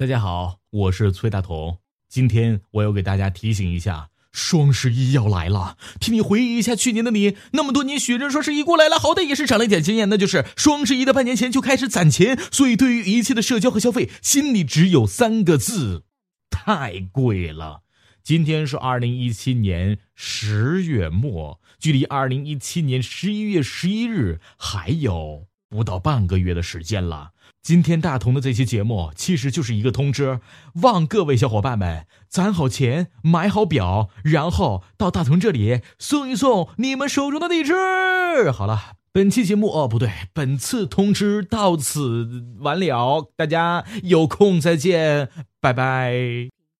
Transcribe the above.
大家好，我是崔大同。今天我要给大家提醒一下，双十一要来了。替你回忆一下去年的你，那么多年学着双十一过来了，好歹也是长了一点经验。那就是双十一的半年前就开始攒钱，所以对于一切的社交和消费，心里只有三个字：太贵了。今天是二零一七年十月末，距离二零一七年十一月十一日还有不到半个月的时间了。今天大同的这期节目其实就是一个通知，望各位小伙伴们攒好钱，买好表，然后到大同这里送一送你们手中的地址。好了，本期节目哦不对，本次通知到此完了，大家有空再见，拜拜。